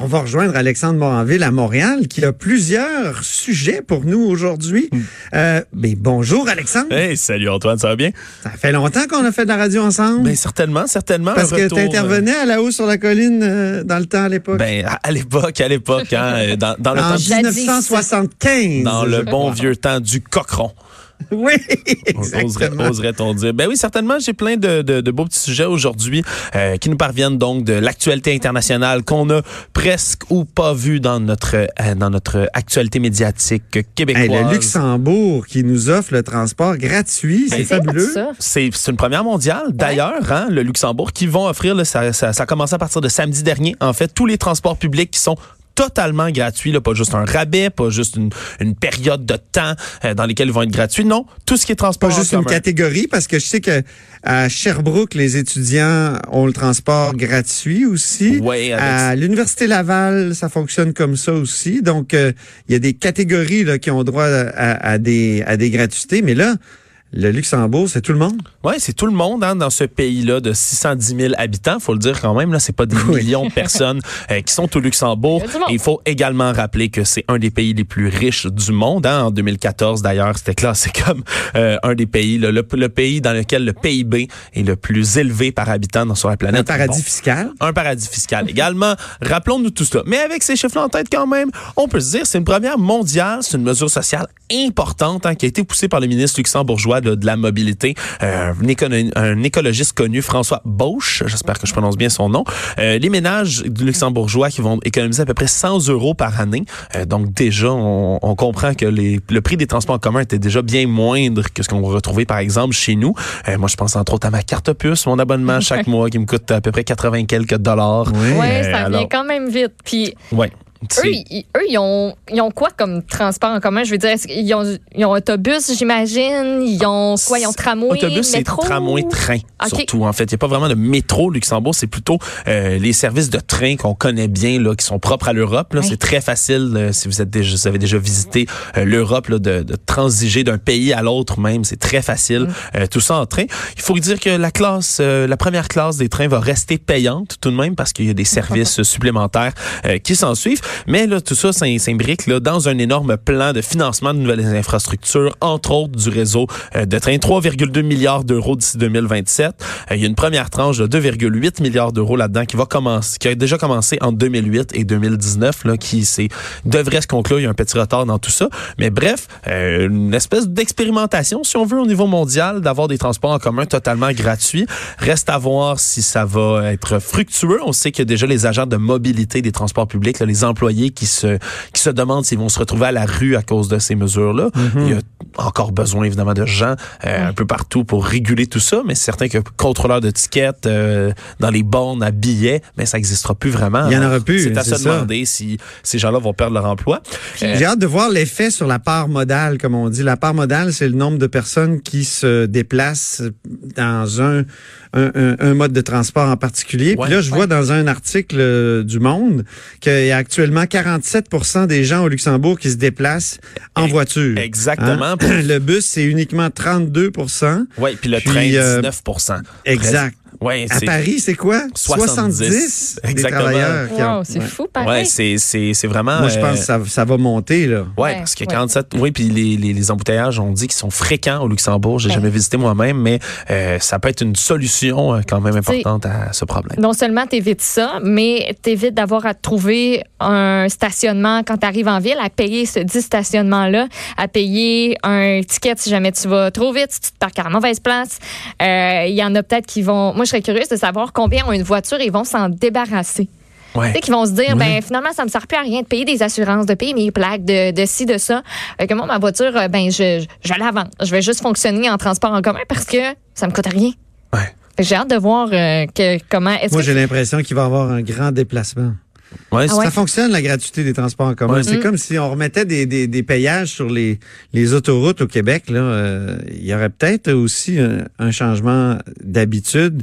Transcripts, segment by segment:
On va rejoindre Alexandre Moranville à Montréal qui a plusieurs sujets pour nous aujourd'hui. Euh, mais bonjour Alexandre. Hey, salut Antoine, ça va bien? Ça fait longtemps qu'on a fait de la radio ensemble. Ben certainement, certainement. Parce que tu intervenais à la haut sur la colline euh, dans le temps à l'époque. Ben à l'époque, à l'époque, hein, euh, dans, dans le en temps, Jadis. 1975. dans le bon vieux temps du cochon. Oui, exactement. Oserait-on dire. Ben oui, certainement, j'ai plein de, de- de beaux petits sujets aujourd'hui euh, qui nous parviennent donc de l'actualité internationale qu'on a presque ou pas vu dans notre euh, dans notre actualité médiatique québécoise. Hey, le Luxembourg qui nous offre le transport gratuit, c'est C'est fabuleux. C'est une première mondiale, d'ailleurs, hein, le Luxembourg, qui vont offrir, là, ça, ça, ça a commencé à partir de samedi dernier, en fait, tous les transports publics qui sont totalement gratuits, là, pas juste un rabais, pas juste une, une période de temps euh, dans lesquels ils vont être gratuits. Non, tout ce qui est transport Pas en juste une catégorie, parce que je sais que à Sherbrooke, les étudiants ont le transport gratuit aussi. Avec- À l'Université Laval, ça fonctionne comme ça aussi. Donc, euh, il y a des catégories là, qui ont droit à, à des, à des gratuités. Mais là, le Luxembourg, c'est tout le monde? Ouais, c'est tout le monde hein, dans ce pays-là de 610 000 habitants. Faut le dire quand même, là, c'est pas des Oui. millions de personnes euh, qui sont au Luxembourg. Il. Et faut également rappeler que c'est un des pays les plus riches du monde. Hein. En 2014, d'ailleurs, c'était classé comme euh, un des pays, là, le, le pays dans lequel le PIB est le plus élevé par habitant dans sur la planète. Un paradis Bon. fiscal? Un paradis fiscal également. Rappelons-nous tout cela. Mais avec ces chiffres-là en tête quand même, on peut se dire c'est une première mondiale, c'est une mesure sociale importante hein, qui a été poussée par le ministre luxembourgeois de, de la mobilité, euh, un, écologiste connu, François Bauche, j'espère que je prononce bien son nom. Euh, les ménages du luxembourgeois qui vont économiser à peu près 100 euros par année. Euh, donc déjà, on, on comprend que les, le prix des transports en commun était déjà bien moindre que ce qu'on va retrouver par exemple chez nous. Moi, je pense entre autres à ma carte puce, mon abonnement chaque mois qui me coûte à peu près 80 quelques dollars. Oui. Ouais, ça alors- vient quand même vite. Puis Ouais. Eux, C'est- ils, eux, ils ont, ils ont quoi comme transport en commun? Je veux dire, est-ce qu'ils ont, ils ont autobus, j'imagine? Ils ont quoi? Ils ont tramway, Autobus, c'est métro? tramway, train, surtout. En fait, il n'y a pas vraiment de métro Luxembourg. C'est plutôt euh, les services de train qu'on connaît bien, là, qui sont propres à l'Europe. Là, Oui. c'est très facile euh, si vous êtes déjà, vous avez déjà visité euh, l'Europe, là, de, de transiger d'un pays à l'autre même. C'est très facile. Mm. Euh, tout ça en train. Il faut dire que la classe, euh, la première classe des trains va rester payante tout de même parce qu'il y a des services supplémentaires euh, qui s'en suivent. Mais là, tout ça s'im- s'imbrique là dans un énorme plan de financement de nouvelles infrastructures, entre autres du réseau euh, de trains, 3,2 milliards d'euros d'ici 2027. Euh, il y a une première tranche de 2,8 milliards d'euros là-dedans qui va commencer, qui a déjà commencé en 2008 et 2019, là, qui c'est devrait se conclure. Il y a un petit retard dans tout ça, mais bref, euh, une espèce d'expérimentation, si on veut, au niveau mondial, d'avoir des transports en commun totalement gratuits. Reste à voir si ça va être fructueux. On sait a déjà les agents de mobilité des transports publics, là, les employés qui se qui se demandent s'ils vont se retrouver à la rue à cause de ces mesures-là. Il y a encore besoin évidemment de gens euh, un peu partout pour réguler tout ça, mais c'est certain que contrôleur de tickets euh, dans les bornes à billets, mais ça n'existera plus vraiment. Il y en aura plus, C'est à se demander si ces gens-là vont perdre leur emploi. Euh, J'ai hâte de voir l'effet sur la part modale, comme on dit. La part modale, c'est le nombre de personnes qui se déplacent dans un, un, un- un mode de transport en particulier. Ouais. Puis là, je vois dans un article euh, du Monde qu'il y a actuellement 47% des gens au Luxembourg qui se déplacent en Eh, voiture. exactement. Hein? Le bus, c'est uniquement 32 Oui, puis le Puis, train, euh, 19% Exact. Ouais, À Paris, c'est quoi? 70. des Exactement. travailleurs. qui ont- Wow, c'est Ouais. fou, pareil. ouais, c'est c'est c'est vraiment Moi, je pense euh, que ça, ça va monter, là. Ouais, Ouais, parce que ouais. 47, oui, puis les, les, les embouteillages, on dit qu'ils sont fréquents au Luxembourg. J'ai Ouais. jamais visité moi-même, mais euh, ça peut être une solution euh, quand même importante à ce problème. Non seulement t'évites ça, mais t'évites d'avoir à trouver un stationnement quand tu arrives en ville, à payer ce dit stationnement-là, à payer un ticket si jamais tu vas trop vite, si tu te parques à la mauvaise place. Euh, Il y en a peut-être qui vont... Moi, je serais curieuse de savoir combien ont une voiture et ils vont s'en débarrasser. Ouais. Tu sais, qui vont se dire, ben finalement, ça me sert plus à rien de payer des assurances, de payer mes plaques, de, de ci, de ça. Fait que moi, ma voiture, euh, ben je, je, je la vends. Je vais juste fonctionner en transport en commun parce que ça me coûte rien. Ouais. J'ai hâte de voir euh, que, comment... Est-ce Moi, que j'ai l'impression qu'il va y avoir un grand déplacement. Ouais, Ah ouais? Ça fonctionne, la gratuité des transports en commun. Ouais. C'est Mm. comme si on remettait des, des, des payages sur les, les autoroutes au Québec. Là. Euh, il y aurait peut-être aussi un, un changement d'habitude.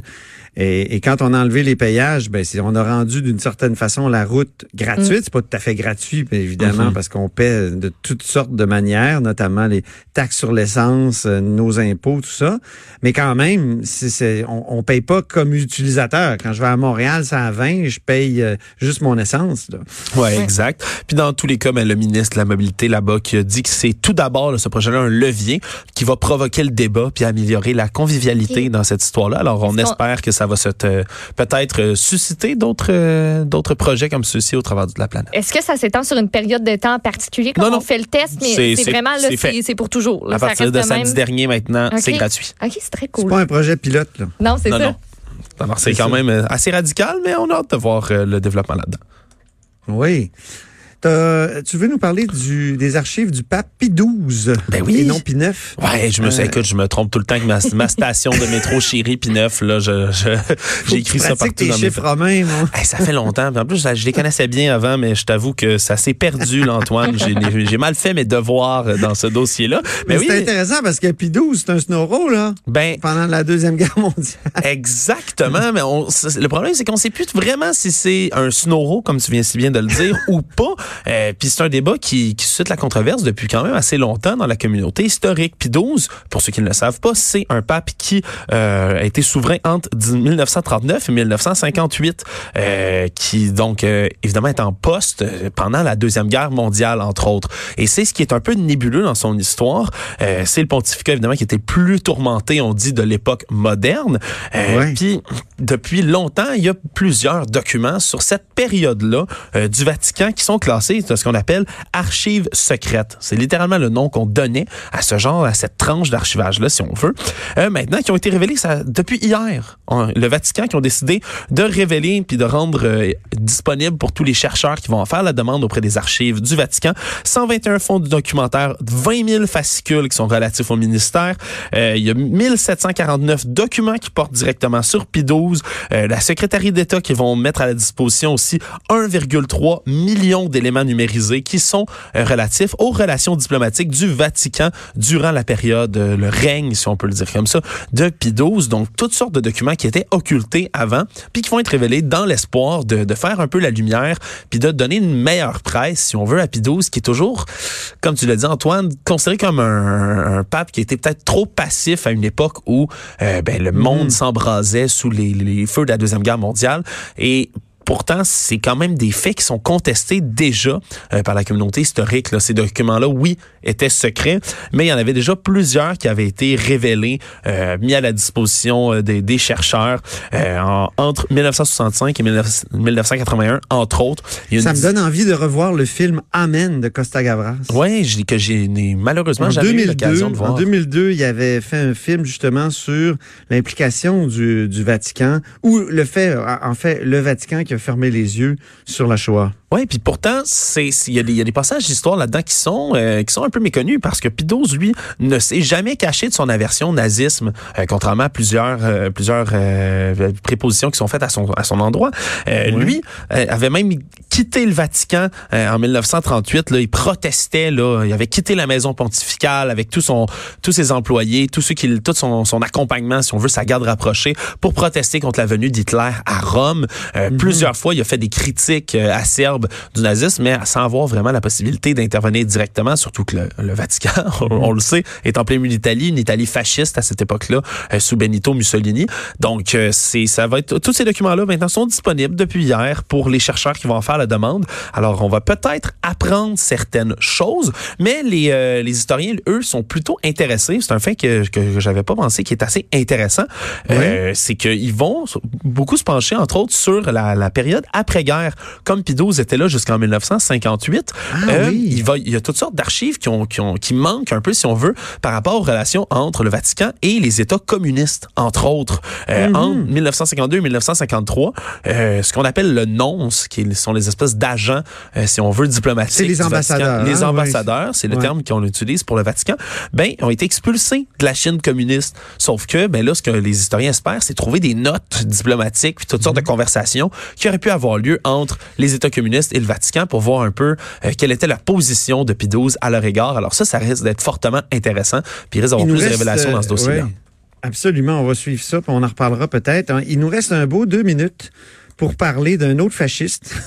Et, et quand on a enlevé les payages, ben, c'est- on a rendu d'une certaine façon la route gratuite. C'est pas tout à fait gratuit, évidemment, Mhm. parce qu'on paie de toutes sortes de manières, notamment les taxes sur l'essence, euh, nos impôts, tout ça. Mais quand même, c'est, c'est- on, on paye pas comme utilisateur. Quand je vais à Montréal, c'est à 20, je paye euh, juste mon essence. Là. Ouais, exact. Puis dans tous les cas, ben, le ministre de la Mobilité là-bas qui a dit que c'est tout d'abord là, ce projet-là un levier qui va provoquer le débat puis améliorer la convivialité dans cette histoire-là. Alors on espère que ça va se te- peut-être euh, susciter d'autres euh, d'autres projets comme ceux-ci au travers de la planète. Est-ce que ça s'étend sur une période de temps particulière quand Non, non. on fait le test? Mais C'est- vraiment, là, c'est pour toujours. là. À Ça partir de samedi même- dernier maintenant, c'est gratuit. OK, c'est très C'est cool. pas un projet pilote. Là. Non, c'est ça. non. Alors c'est quand ça. même euh, assez radical, mais on a hâte de voir le développement là-dedans. Oui. Tu veux nous parler du, des archives du pape Pie XII Ben oui. et non Pie IX? Ouais, je me suis, Euh, écoute, je me trompe tout le temps avec ma, ma station de métro chérie puis neuf là, je, je- j'ai écrit ça partout tes dans mes chiffres romains, non? Hey, ça fait longtemps. En plus, je les connaissais bien avant, mais je t'avoue que ça s'est perdu, l'Antoine. J'ai j'ai mal fait mes devoirs dans ce dossier-là. Mais Mais oui, c'est intéressant parce que Pie XII, c'est un snowro, là, ben pendant la Deuxième Guerre mondiale. exactement. Mais on, le problème, c'est qu'on sait plus vraiment si c'est un snowro, comme tu viens si bien de le dire, ou pas. Euh, Puis c'est un débat qui, qui suscite la controverse depuis quand même assez longtemps dans la communauté historique. Puis 12, pour ceux qui ne le savent pas, c'est un pape qui euh, a été souverain entre 10 1939 et 1958, euh, qui donc euh, évidemment est en poste pendant la deuxième guerre mondiale entre autres. Et c'est ce qui est un peu nébuleux dans son histoire. C'est le pontificat évidemment qui était plus tourmenté, on dit, de l'époque moderne. Ouais. Puis depuis longtemps, il y a plusieurs documents sur cette période-là du Vatican qui sont classés dans ce qu'on appelle archives secrètes. C'est littéralement le nom qu'on donnait à ce genre, à cette tranche d'archivage-là, si on veut. Euh, maintenant, qui ont été révélés ça, depuis hier. Le Vatican qui ont décidé de révéler puis de rendre euh, disponible pour tous les chercheurs qui vont en faire la demande auprès des archives du Vatican 121 fonds de documentaires, 20 000 fascicules qui sont relatifs au ministère. Euh, il y a 1749 documents qui portent directement sur Pie XII. Euh, la secrétaire d'État qui vont mettre à la disposition aussi 1,3 million d'éléments numérisés qui sont euh, relatifs aux relations diplomatiques du Vatican durant la période, euh, le règne, si on peut le dire comme ça, de Pie XII. Donc, toutes sortes de documents qui étaient occultés avant, puis qui vont être révélés dans l'espoir de, de faire un peu la lumière, puis de donner une meilleure presse, si on veut, à Pie XII, qui est toujours, comme tu l'as dit, Antoine, considéré comme un, un pape qui était peut-être trop passif à une époque où euh, ben, le monde s'embrasait sous les, les feux de la Deuxième Guerre mondiale. Et Pourtant, c'est quand même des faits qui sont contestés déjà euh, par la communauté historique. Là. Ces documents-là, oui, étaient secrets, mais il y en avait déjà plusieurs qui avaient été révélés, euh, mis à la disposition euh, des, des chercheurs euh, en- entre 1965 et 19 1981, entre autres. Il y a Ça une me donne envie de revoir le film Amen de Costa Gavras. Je- que j'ai malheureusement En jamais eu 2002, l'occasion de voir. en 2002, il avait fait un film justement sur l'implication du, du Vatican, ou le fait, en fait, le Vatican qui a fermé les yeux sur la Shoah. Oui, puis pourtant, il y, a des- il y a des passages d'histoire là-dedans qui sont euh, qui sont un peu méconnus parce que XII, lui, ne s'est jamais caché de son aversion au nazisme, euh, contrairement à plusieurs euh, plusieurs euh, prépositions qui sont faites à son à son endroit. Euh, Oui. Lui euh, avait même quitté le Vatican euh, en 1938. Là, il protestait. Là, il avait quitté la maison pontificale avec tout son tous ses employés, tous ceux qui tout son, son accompagnement, si on veut, sa garde rapprochée, pour protester contre la venue d'Hitler à Rome. Euh, Plusieurs fois, il a fait des critiques euh, du nazisme, mais sans avoir vraiment la possibilité d'intervenir directement, surtout que le, le Vatican, on, on le sait, est en plein milieu d'Italie, une Italie fasciste à cette époque-là, euh, sous Benito Mussolini. Donc, euh, c'est ça va être tous ces documents-là maintenant sont disponibles depuis hier pour les chercheurs qui vont en faire la demande. Alors, on va peut-être apprendre certaines choses, mais les, euh, les historiens, eux, sont plutôt intéressés. C'est un fait que, que, j'avais pas pensé, qui est assez intéressant. Euh, c'est qu'ils vont beaucoup se pencher, entre autres, sur la, la période après-guerre. Comme XII était là jusqu'en 1958, Ah euh, oui. il, va, il y a toutes sortes d'archives qui, ont, qui, ont, qui manquent un peu, si on veut, par rapport aux relations entre le Vatican et les États communistes, entre autres. Euh, Mhm. Entre 1952 et 1953, euh, ce qu'on appelle le nonce, qui sont les espèces d'agents, euh, si on veut, diplomatiques. C'est les Vatican. ambassadeurs, Les hein, ambassadeurs, c'est le Ouais. terme qu'on utilise pour le Vatican, ben, ont été expulsés de la Chine communiste. Sauf que, ben là, ce que les historiens espèrent, c'est trouver des notes diplomatiques puis toutes sortes de Mhm. conversations qui auraient pu avoir lieu entre les États communistes et le Vatican pour voir un peu euh, quelle était la position de Pie XII à leur égard. Alors ça, ça risque d'être fortement intéressant puis il risque d'avoir plus de révélations dans ce euh, dossier-là. ouais. Absolument, on va suivre ça, puis on en reparlera peut-être. hein. Il nous reste un beau deux minutes pour parler d'un autre fasciste.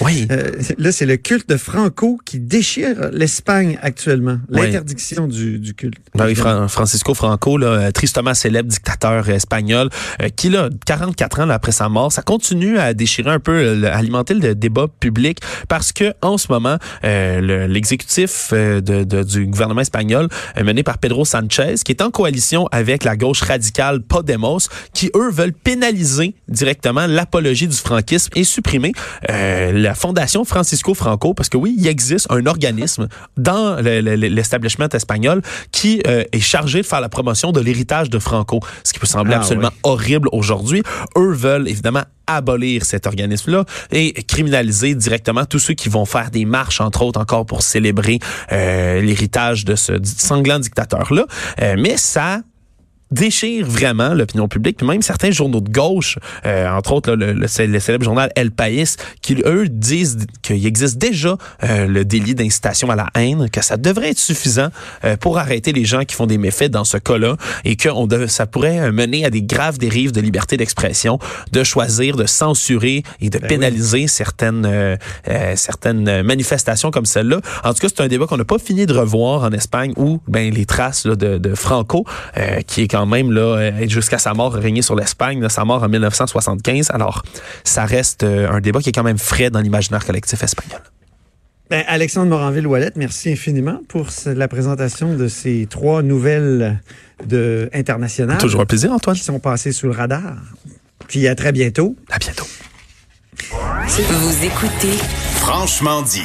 Oui. Euh, là, c'est le culte de Franco qui déchire l'Espagne actuellement. Oui. L'interdiction du, du culte. Ben oui, Fran- Francisco Franco, là, euh, tristement célèbre dictateur espagnol, euh, qui, là, 44 ans là, après sa mort, ça continue à déchirer un peu, euh, le- à alimenter le débat public parce que en ce moment, euh, le- l'exécutif euh, de, de- du gouvernement espagnol, euh, mené par Pedro Sanchez, qui est en coalition avec la gauche radicale Podemos, qui, eux, veulent pénaliser directement l'apologie du franquisme et supprimer euh, la fondation Francisco Franco, parce que oui, il existe un organisme dans le- le- le- l'establishment espagnol qui euh, est chargé de faire la promotion de l'héritage de Franco, ce qui peut sembler Ah, absolument oui. horrible aujourd'hui. Eux veulent évidemment abolir cet organisme-là et criminaliser directement tous ceux qui vont faire des marches, entre autres, encore pour célébrer euh, l'héritage de ce sanglant dictateur-là. Euh, mais ça déchire vraiment l'opinion publique, puis même certains journaux de gauche, euh, entre autres là, le, le le célèbre journal El País, qui eux disent qu'il existe déjà euh, le délit d'incitation à la haine, que ça devrait être suffisant euh, pour arrêter les gens qui font des méfaits dans ce cas-là, et que on dev- ça pourrait euh, mener à des graves dérives de liberté d'expression, de choisir de censurer et de Ben pénaliser certaines euh, euh, certaines manifestations comme celle-là. En tout cas, c'est un débat qu'on n'a pas fini de revoir en Espagne, où ben les traces là, de, de Franco, euh, qui est quand même là euh, jusqu'à sa mort régné sur l'Espagne, là, sa mort en 1975. Alors, ça reste euh, un débat qui est quand même frais dans l'imaginaire collectif espagnol. Ben, Alexandre Moranville-Ouellet, merci infiniment pour la présentation de ces trois nouvelles de, internationales Toujours un plaisir, Antoine. qui sont passées sous le radar. Puis à très bientôt. À bientôt. Vous écoutez Franchement dit.